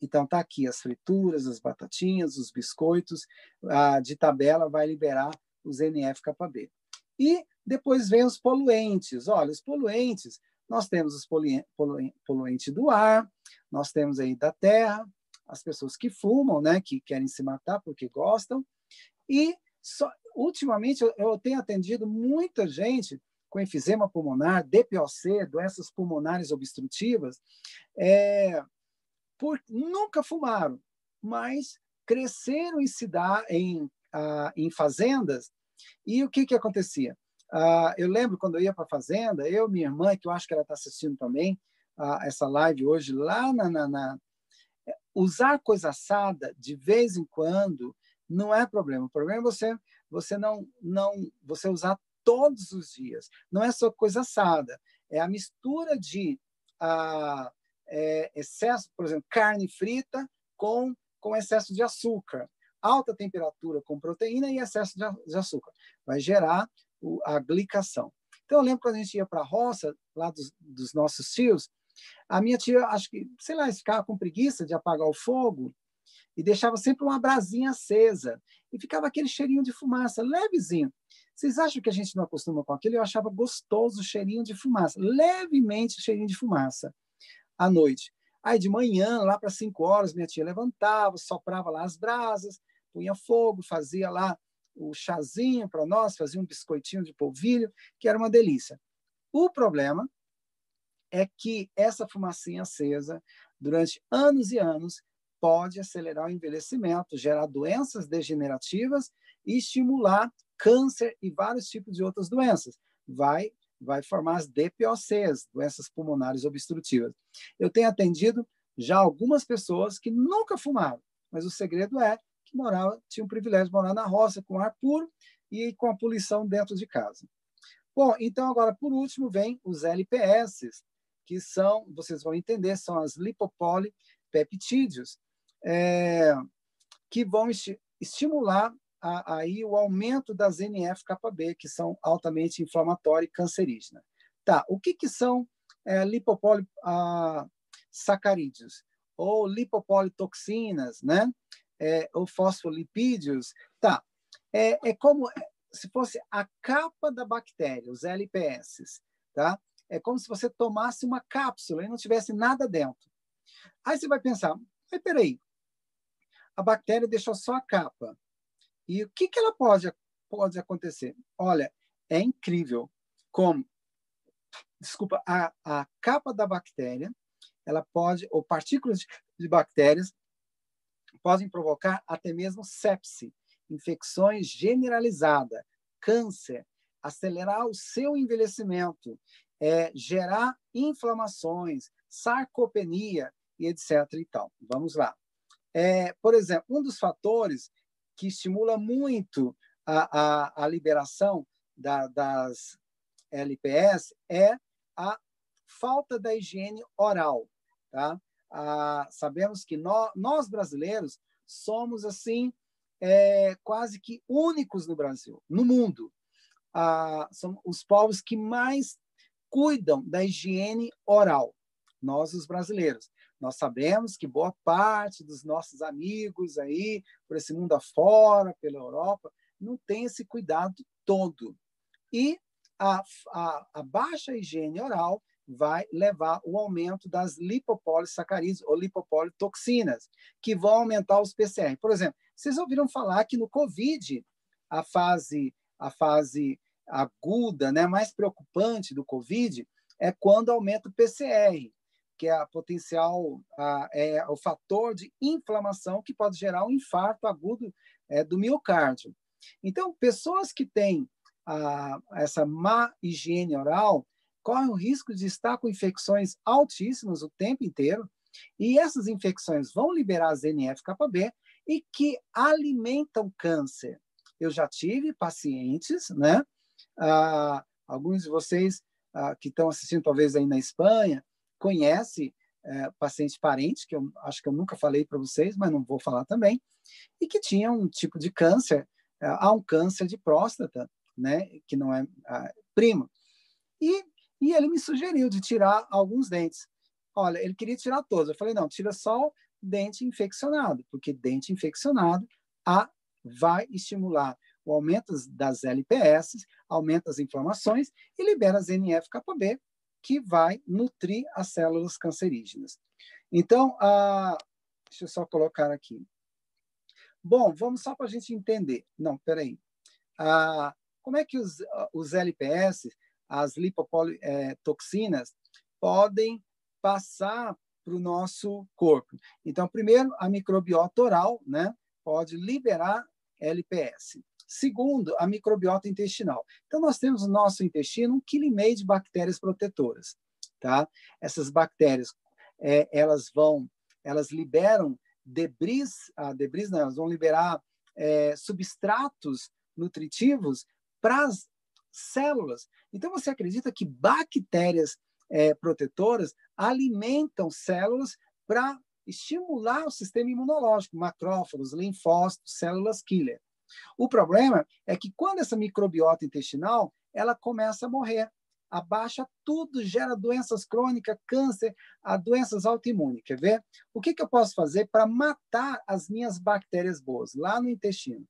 Então, tá aqui as frituras, as batatinhas, os biscoitos, a, de tabela vai liberar os NF-κB. E depois vem os poluentes. Olha, os poluentes, nós temos os poluentes do ar, nós temos aí da terra, as pessoas que fumam, né, que querem se matar porque gostam. E só, ultimamente eu, eu tenho atendido muita gente com enfisema pulmonar, DPOC, doenças pulmonares obstrutivas, é, por, nunca fumaram, mas cresceram em cidade, em, ah, em fazendas. E o que que acontecia? Ah, eu lembro quando eu ia para a fazenda, eu, minha irmã, que eu acho que ela está assistindo também ah, essa live hoje, lá na, na, na, usar coisa assada de vez em quando não é problema. O problema é você você não não você usar todos os dias. Não é só coisa assada, é a mistura de ah, é, excesso, por exemplo, carne frita com com excesso de açúcar, alta temperatura com proteína e excesso de, açúcar vai gerar a glicação. Então eu lembro quando a gente ia para a roça lá dos, dos nossos tios, a minha tia, acho que, sei lá, ficava com preguiça de apagar o fogo e deixava sempre uma brasinha acesa. E ficava aquele cheirinho de fumaça, levezinho. Vocês acham que a gente não acostuma com aquilo? Eu achava gostoso o cheirinho de fumaça, levemente cheirinho de fumaça, à noite. Aí, de manhã, lá para cinco horas, minha tia levantava, soprava lá as brasas, punha fogo, fazia lá o chazinho para nós, fazia um biscoitinho de polvilho, que era uma delícia. O problema é que essa fumacinha acesa, durante anos e anos, pode acelerar o envelhecimento, gerar doenças degenerativas e estimular câncer e vários tipos de outras doenças. Vai vai formar as DPOCs, doenças pulmonares obstrutivas. Eu tenho atendido já algumas pessoas que nunca fumaram, mas o segredo é que morava, tinha o privilégio de morar na roça com ar puro e com a poluição dentro de casa. Bom, então agora por último vem os LPS, que são, vocês vão entender, são as lipopolipeptídeos, é, que vão esti estimular a, aí o aumento das NF-κB, que são altamente inflamatórias e cancerígenas. Tá, o que, que são é, lipopolisacarídeos? Ou lipopolitoxinas, né? É, ou fosfolipídios? Tá, é, é como se fosse a capa da bactéria, os LPS, tá? é como se você tomasse uma cápsula e não tivesse nada dentro. Aí você vai pensar, mas peraí, a bactéria deixou só a capa. E o que, que ela pode, pode acontecer? Olha, é incrível como, desculpa, a, a capa da bactéria, ela pode, ou partículas de, de bactérias, podem provocar até mesmo sepse, infecções generalizadas, câncer, acelerar o seu envelhecimento, é, gerar inflamações, sarcopenia e etc. E tal. Vamos lá. É, por exemplo, um dos fatores que estimula muito a, a, a liberação da, das LPS é a falta da higiene oral. Tá? Ah, sabemos que nós, nós, brasileiros somos assim é, quase que únicos no Brasil, no mundo. Ah, são os povos que mais cuidam da higiene oral, nós os brasileiros. Nós sabemos que boa parte dos nossos amigos aí, por esse mundo afora, pela Europa, não tem esse cuidado todo. E a, a, a baixa higiene oral vai levar o aumento das lipopolissacarídeos ou lipopolitoxinas, que vão aumentar os PCR. Por exemplo, vocês ouviram falar que no COVID, a fase, a fase aguda, né, mais preocupante do COVID é quando aumenta o PCR, que é a potencial a, é o fator de inflamação que pode gerar um infarto agudo é, do miocárdio. Então, pessoas que têm a, essa má higiene oral correm o risco de estar com infecções altíssimas o tempo inteiro, e essas infecções vão liberar as NF-κB e que alimentam câncer. Eu já tive pacientes, né? Ah, alguns de vocês ah, que estão assistindo talvez aí na Espanha conhecem é, paciente parente, que eu acho que eu nunca falei para vocês, mas não vou falar também, e que tinha um tipo de câncer, é, há um câncer de próstata, né, que não é ah, primo. E, e ele me sugeriu de tirar alguns dentes. Olha, ele queria tirar todos. Eu falei, não, tira só o dente infeccionado, porque dente infeccionado a, vai estimular o aumento das LPS, aumenta as inflamações e libera as NF-κB, que vai nutrir as células cancerígenas. Então, ah, deixa eu só colocar aqui. Bom, vamos só para a gente entender. Não, peraí. Como é que os, os LPS, as lipotoxinas, é, podem passar para o nosso corpo? Então, primeiro, a microbiota oral né, pode liberar LPS. Segundo, a microbiota intestinal. Então, nós temos no nosso intestino um quilo e meio de bactérias protetoras. Tá? Essas bactérias, é, elas vão, elas liberam debris, ah, debris não, elas vão liberar é, substratos nutritivos para as células. Então, você acredita que bactérias é, protetoras alimentam células para estimular o sistema imunológico, macrófagos, linfócitos, células killer. O problema é que quando essa microbiota intestinal, ela começa a morrer, abaixa tudo, gera doenças crônicas, câncer, a doenças autoimunes. Quer ver? O que, que eu posso fazer para matar as minhas bactérias boas lá no intestino?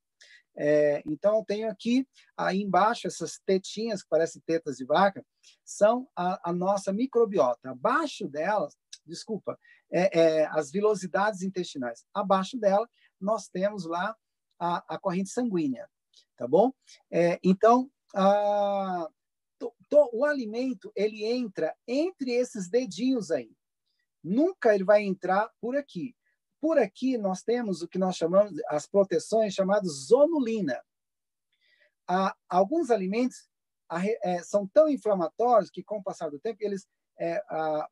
É, então, eu tenho aqui, aí embaixo, essas tetinhas que parecem tetas de vaca, são a, a nossa microbiota. Abaixo delas, desculpa, é, é, as vilosidades intestinais. Abaixo dela, nós temos lá a, a corrente sanguínea, tá bom? É, então, a, to, to, o alimento ele entra entre esses dedinhos aí. Nunca ele vai entrar por aqui. Por aqui nós temos o que nós chamamos as proteções chamadas zonulina. Há, alguns alimentos é, são tão inflamatórios que com o passar do tempo eles é, a,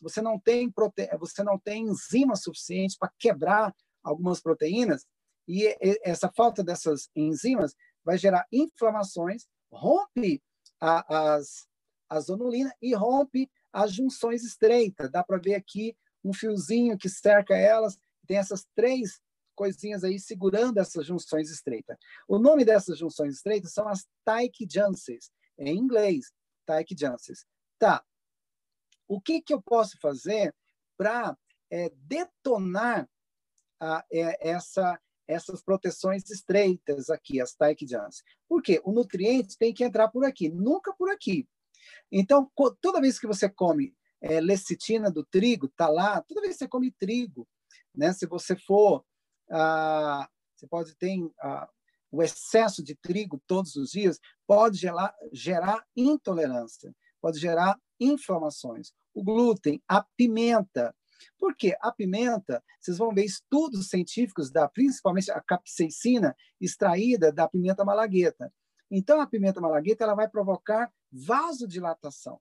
você não tem prote... você não tem enzimas suficientes para quebrar algumas proteínas e essa falta dessas enzimas vai gerar inflamações, rompe a, as, a zonulina e rompe as junções estreitas. Dá para ver aqui um fiozinho que cerca elas, tem essas três coisinhas aí segurando essas junções estreitas. O nome dessas junções estreitas são as Taiki Junctions, em inglês, Taiki Junctions. Tá. O que, que eu posso fazer para é, detonar a, é, essa essas proteções estreitas aqui, as Taiki Jans. Por quê? O nutriente tem que entrar por aqui, nunca por aqui. Então, toda vez que você come é, lecitina do trigo, tá lá, toda vez que você come trigo, né? Se você for, ah, você pode ter ah, o excesso de trigo todos os dias, pode gerar, gerar intolerância, pode gerar inflamações. O glúten, a pimenta, porque a pimenta, vocês vão ver estudos científicos da principalmente a capsaicina extraída da pimenta malagueta. Então a pimenta malagueta ela vai provocar vasodilatação.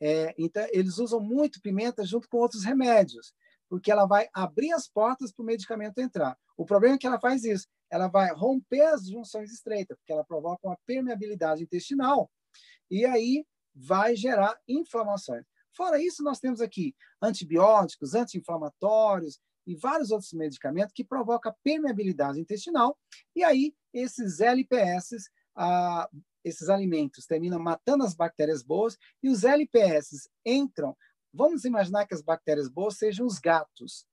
É, então eles usam muito pimenta junto com outros remédios, porque ela vai abrir as portas para o medicamento entrar. O problema é que ela faz isso, ela vai romper as junções estreitas, porque ela provoca uma permeabilidade intestinal e aí vai gerar inflamações. Fora isso, nós temos aqui antibióticos, anti-inflamatórios e vários outros medicamentos que provocam permeabilidade intestinal. E aí, esses LPS, ah, esses alimentos, terminam matando as bactérias boas e os LPS entram. Vamos imaginar que as bactérias boas sejam os gatos.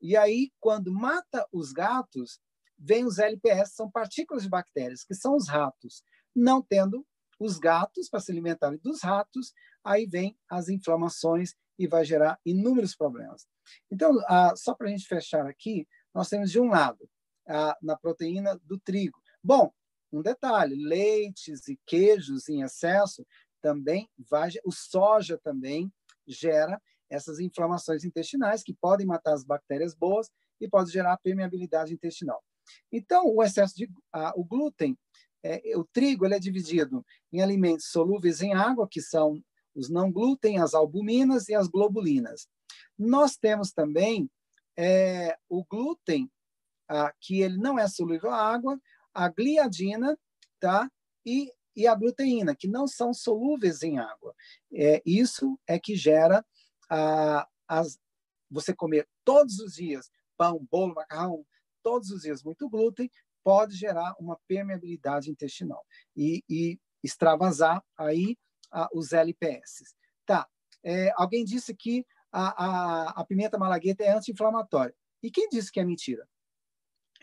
E aí, quando mata os gatos, vem os LPS, são partículas de bactérias, que são os ratos. Não tendo os gatos para se alimentarem dos ratos, aí vem as inflamações e vai gerar inúmeros problemas. Então, ah, só para a gente fechar aqui, nós temos de um lado ah, na proteína do trigo. Bom, um detalhe: leites e queijos em excesso também vai, o soja também gera essas inflamações intestinais que podem matar as bactérias boas e pode gerar permeabilidade intestinal. Então, o excesso de o glúten, é, o trigo, ele é dividido em alimentos solúveis em água, que são os não glúten, as albuminas e as globulinas. Nós temos também é, o glúten, que ele não é solúvel à água, a gliadina, tá? E, e a gluteína, que não são solúveis em água. É, isso é que gera ah, as, você comer todos os dias pão, bolo, macarrão, todos os dias muito glúten, pode gerar uma permeabilidade intestinal e, e extravasar aí ah, os LPS. Tá. É, alguém disse que a, a, a pimenta malagueta é anti-inflamatória. E quem disse que é mentira?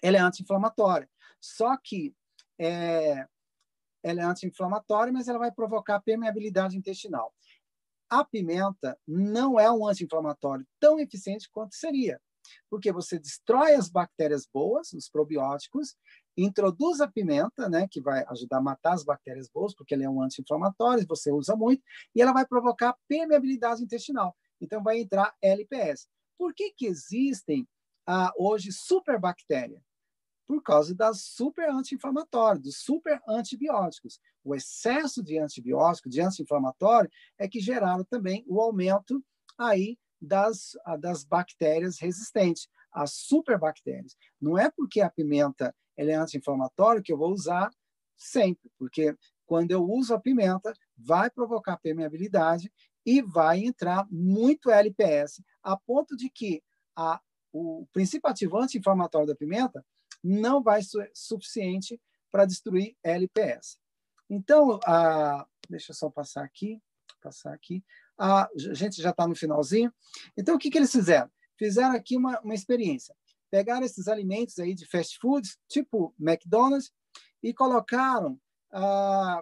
Ela é anti-inflamatória. Só que é, ela é anti-inflamatória, mas ela vai provocar permeabilidade intestinal. A pimenta não é um anti-inflamatório tão eficiente quanto seria, porque você destrói as bactérias boas, os probióticos, introduz a pimenta, né, que vai ajudar a matar as bactérias boas, porque ela é um anti-inflamatório, você usa muito, e ela vai provocar permeabilidade intestinal. Então, vai entrar LPS. Por que, que existem ah, hoje superbactéria? Por causa das super anti-inflamatórios, dos super antibióticos. O excesso de antibiótico, de anti-inflamatório, é que geraram também o aumento aí das, das bactérias resistentes, as superbactérias. Não é porque a pimenta ela é anti-inflamatória que eu vou usar sempre, porque quando eu uso a pimenta, vai provocar permeabilidade e vai entrar muito LPS, a ponto de que a, o princípio ativo anti-inflamatório da pimenta não vai ser suficiente para destruir LPS. Então, a, deixa eu só passar aqui, passar aqui. A, a gente já está no finalzinho. Então, o que, que eles fizeram? Fizeram aqui uma, uma experiência. Pegaram esses alimentos aí de fast foods, tipo McDonald's, e colocaram,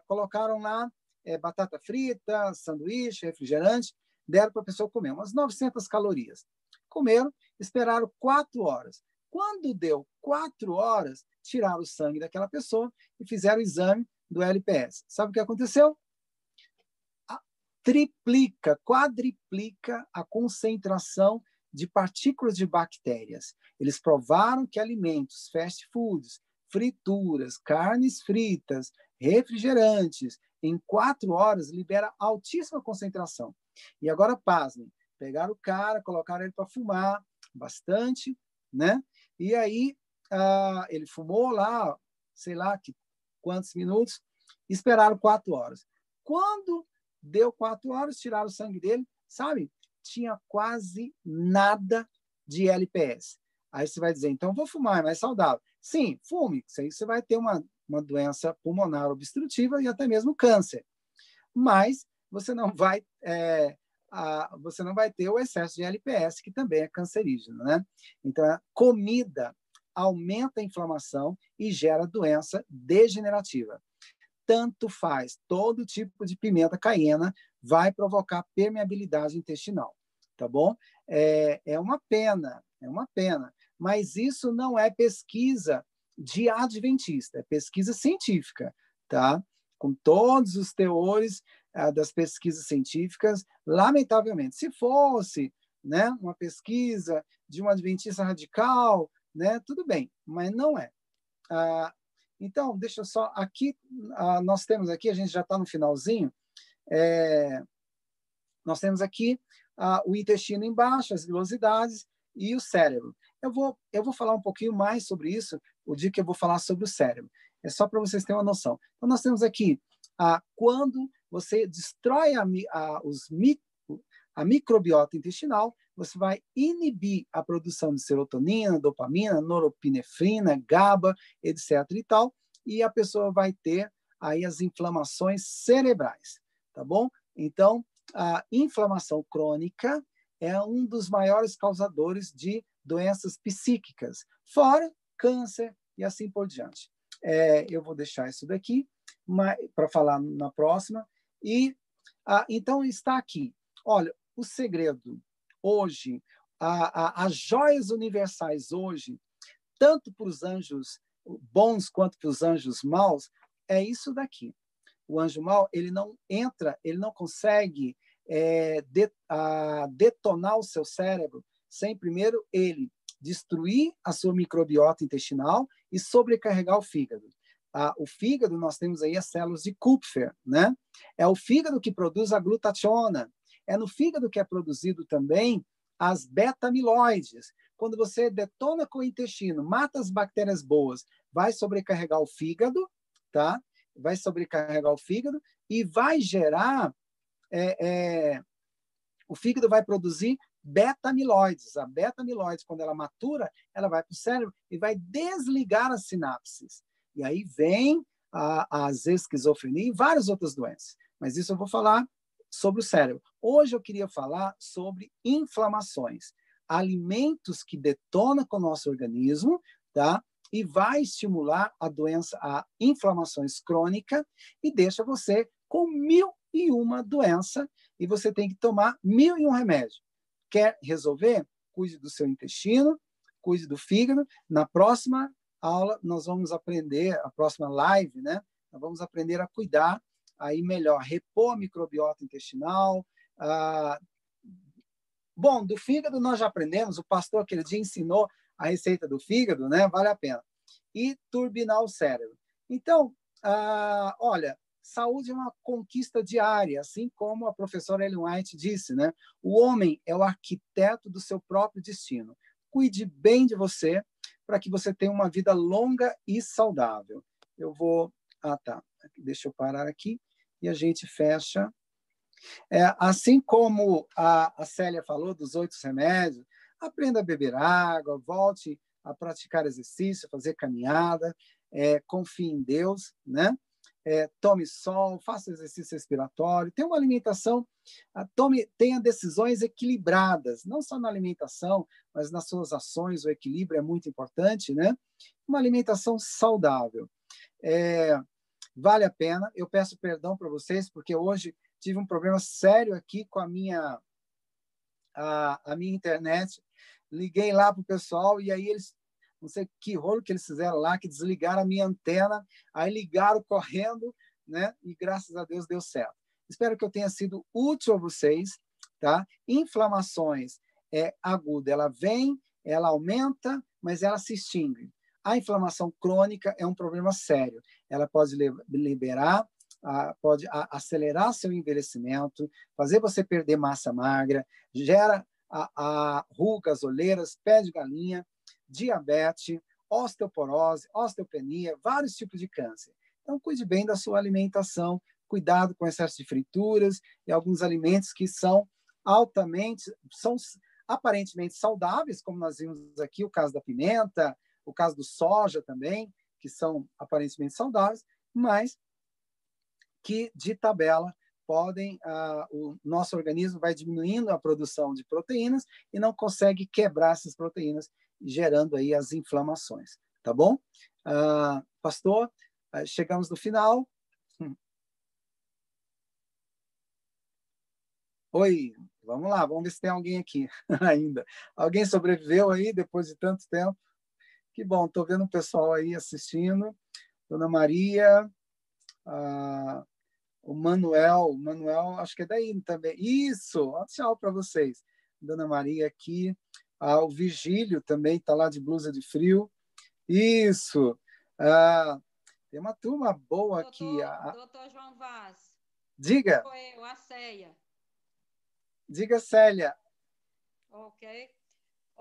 colocaram lá é, batata frita, sanduíche, refrigerante, deram para a pessoa comer, umas 900 calorias. Comeram, esperaram quatro horas. Quando deu quatro horas, tiraram o sangue daquela pessoa e fizeram o exame do LPS. Sabe o que aconteceu? A, triplica, quadriplica a concentração de partículas de bactérias. Eles provaram que alimentos, fast foods, frituras, carnes fritas, refrigerantes, em quatro horas libera altíssima concentração. E agora, pasmem, pegaram o cara, colocaram ele para fumar bastante, né? E aí ah, ele fumou lá, sei lá que quantos minutos, esperaram quatro horas. Quando deu quatro horas, tiraram o sangue dele, sabe? Tinha quase nada de LPS. Aí você vai dizer, então vou fumar, é mais saudável. Sim, fume, isso aí você vai ter uma uma doença pulmonar obstrutiva e até mesmo câncer. Mas você não vai é, a, você não vai ter o excesso de LPS, que também é cancerígeno, né? Então, a comida aumenta a inflamação e gera doença degenerativa. Tanto faz, todo tipo de pimenta caiena vai provocar permeabilidade intestinal, tá bom? É, é uma pena, é uma pena, mas isso não é pesquisa de adventista, é pesquisa científica, tá? Com todos os teores ah, das pesquisas científicas, lamentavelmente, se fosse, né, uma pesquisa de um adventista radical, né, tudo bem, mas não é. Ah, então, deixa eu só aqui ah, nós temos aqui, a gente já está no finalzinho, é, nós temos aqui ah, o intestino embaixo, as vilosidades e o cérebro. Eu vou, eu vou falar um pouquinho mais sobre isso o dia que eu vou falar sobre o cérebro. É só para vocês terem uma noção. Então, nós temos aqui ah, quando você destrói a, a, os a microbiota intestinal, você vai inibir a produção de serotonina, dopamina, noropinefrina, GABA, etc. e tal, e a pessoa vai ter aí as inflamações cerebrais, tá bom? Então, a inflamação crônica é um dos maiores causadores de doenças psíquicas, fora câncer e assim por diante. É, eu vou deixar isso daqui para falar na próxima. E ah, então está aqui. Olha, o segredo hoje, a, a, as joias universais hoje, tanto para os anjos bons quanto para os anjos maus, é isso daqui. O anjo mau ele não entra, ele não consegue é, de, a, detonar o seu cérebro sem primeiro ele destruir a sua microbiota intestinal e sobrecarregar o fígado. Ah, o fígado, nós temos aí as células de Kupfer, né? É o fígado que produz a glutationa. É no fígado que é produzido também as beta-amiloides. Quando você detona com o intestino, mata as bactérias boas, vai sobrecarregar o fígado, tá? Vai sobrecarregar o fígado e vai gerar é, é, o fígado vai produzir beta-amiloides. A beta-amiloides, quando ela matura, ela vai para o cérebro e vai desligar as sinapses. E aí vem as esquizofrenia e várias outras doenças. Mas isso eu vou falar sobre o cérebro. Hoje eu queria falar sobre inflamações, alimentos que detonam com o nosso organismo, tá? E vai estimular a doença, a inflamações crônica e deixa você com mil e uma doença e você tem que tomar mil e um remédio. Quer resolver? Cuide do seu intestino, cuide do fígado. Na próxima aula, nós vamos aprender, a próxima live, né? Nós vamos aprender a cuidar aí melhor, repor a microbiota intestinal. Ah, bom, do fígado nós já aprendemos, o pastor aquele dia ensinou a receita do fígado, né? Vale a pena. E turbinar o cérebro. Então, ah, olha, saúde é uma conquista diária, assim como a professora Ellen White disse, né? O homem é o arquiteto do seu próprio destino. Cuide bem de você para que você tenha uma vida longa e saudável. Eu vou. Ah, tá. Deixa eu parar aqui e a gente fecha. É, assim como a, a Célia falou dos oito remédios, aprenda a beber água, volte a praticar exercício, fazer caminhada, é, confie em Deus, né? É, tome sol, faça exercício respiratório, tenha uma alimentação, ah, tome, tenha decisões equilibradas, não só na alimentação, mas nas suas ações, o equilíbrio é muito importante, né? Uma alimentação saudável. É, vale a pena. Eu peço perdão para vocês, porque hoje tive um problema sério aqui com a minha, a, a minha internet. Liguei lá para o pessoal e aí eles não sei que rolo que eles fizeram lá, que desligaram a minha antena, aí ligaram correndo, né? E graças a Deus deu certo. Espero que eu tenha sido útil a vocês, tá? Inflamações é aguda, ela vem, ela aumenta, mas ela se extingue. A inflamação crônica é um problema sério. Ela pode liberar, pode acelerar seu envelhecimento, fazer você perder massa magra, gera a, a rugas, olheiras, pé de galinha, diabetes, osteoporose, osteopenia, vários tipos de câncer. Então, cuide bem da sua alimentação, cuidado com excesso de frituras e alguns alimentos que são altamente, são aparentemente saudáveis, como nós vimos aqui, o caso da pimenta, o caso do soja também, que são aparentemente saudáveis, mas que de tabela podem, ah, o nosso organismo vai diminuindo a produção de proteínas e não consegue quebrar essas proteínas gerando aí as inflamações, tá bom? Uh, pastor, uh, chegamos no final. Oi, vamos lá, vamos ver se tem alguém aqui ainda. Alguém sobreviveu aí depois de tanto tempo? Que bom, estou vendo o pessoal aí assistindo. Dona Maria, uh, o Manuel, o Manuel, acho que é daí também. Isso, tchau para vocês. Dona Maria aqui. Ah, o Vigílio também está lá de blusa de frio. Isso. Ah, tem uma turma boa doutor, aqui. A... Doutor João Vaz. Diga. Sou eu, a Célia. Diga, Célia. Ok.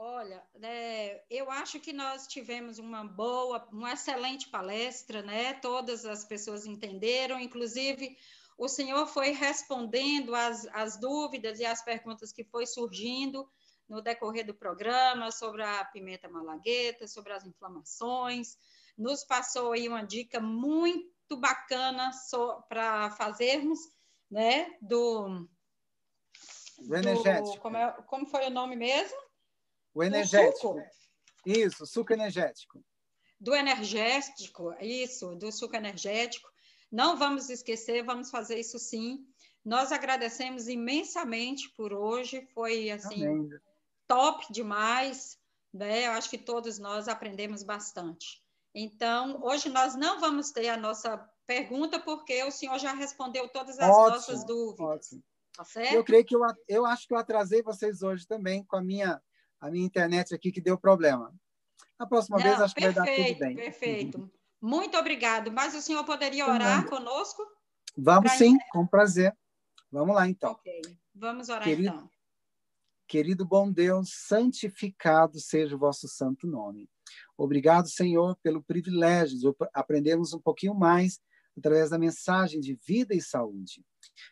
Olha, é, eu acho que nós tivemos uma boa, uma excelente palestra, né? Todas as pessoas entenderam, inclusive o senhor foi respondendo as, as dúvidas e as perguntas que foi surgindo no decorrer do programa sobre a pimenta malagueta, sobre as inflamações. Nos passou aí uma dica muito bacana so, para fazermos, né? Do. Do, como, é, como foi o nome mesmo? O energético. Suco. Isso, suco energético. Do energético, isso, do suco energético. Não vamos esquecer, vamos fazer isso sim. Nós agradecemos imensamente por hoje, foi assim Amém top demais, né? Eu acho que todos nós aprendemos bastante. Então, hoje nós não vamos ter a nossa pergunta, porque o senhor já respondeu todas as ótimo, nossas dúvidas. Ótimo. Tá certo? Eu creio que eu, eu acho que eu atrasei vocês hoje também com a minha a minha internet aqui que deu problema. A próxima Não, vez acho perfeito, que vai dar tudo bem. Perfeito. Muito obrigado. Mas o senhor poderia orar conosco? Vamos sim, com prazer. Vamos lá, então. Ok, vamos orar Querido, então. Querido bom Deus, santificado seja o vosso santo nome. Obrigado, Senhor, pelo privilégio de aprendermos um pouquinho mais através da mensagem de vida e saúde.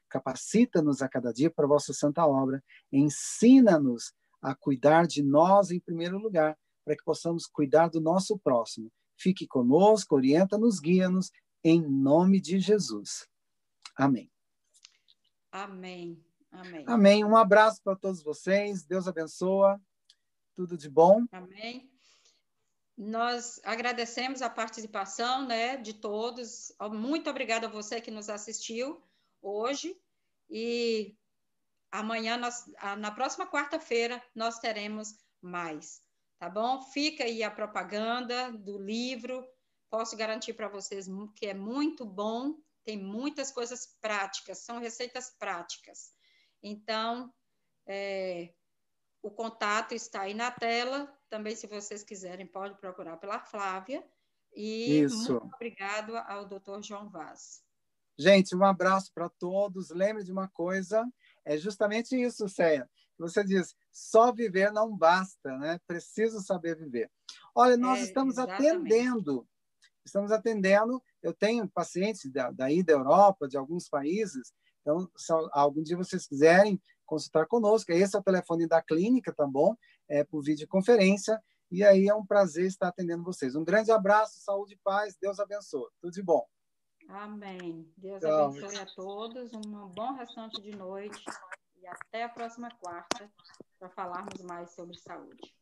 Capacita-nos a cada dia para a vossa santa obra. Ensina-nos a cuidar de nós em primeiro lugar, para que possamos cuidar do nosso próximo. Fique conosco, orienta-nos, guia-nos, em nome de Jesus. Amém. Amém. Amém. Amém. Um abraço para todos vocês. Deus abençoa. Tudo de bom. Amém. Nós agradecemos a participação né, de todos. Muito obrigada a você que nos assistiu hoje. E amanhã, nós, na próxima quarta-feira, nós teremos mais. Tá bom? Fica aí a propaganda do livro. Posso garantir para vocês que é muito bom. Tem muitas coisas práticas, são receitas práticas. Então, é, o contato está aí na tela. Também, se vocês quiserem, pode procurar pela Flávia. E Isso. muito obrigado ao doutor João Vaz. Gente, um abraço para todos. Lembre de uma coisa, é justamente isso, Céia. Você diz, só viver não basta, né? Preciso saber viver. Olha, nós É, estamos exatamente. atendendo, estamos atendendo. Eu tenho pacientes da, daí da Europa, de alguns países. Então, se algum dia vocês quiserem consultar conosco, esse é o telefone da clínica, tá bom? É por videoconferência. E aí é um prazer estar atendendo vocês. Um grande abraço, saúde e paz. Deus abençoe. Tudo de bom. Amém. Deus Tchau. abençoe a todos. Um bom restante de noite. E até a próxima quarta para falarmos mais sobre saúde.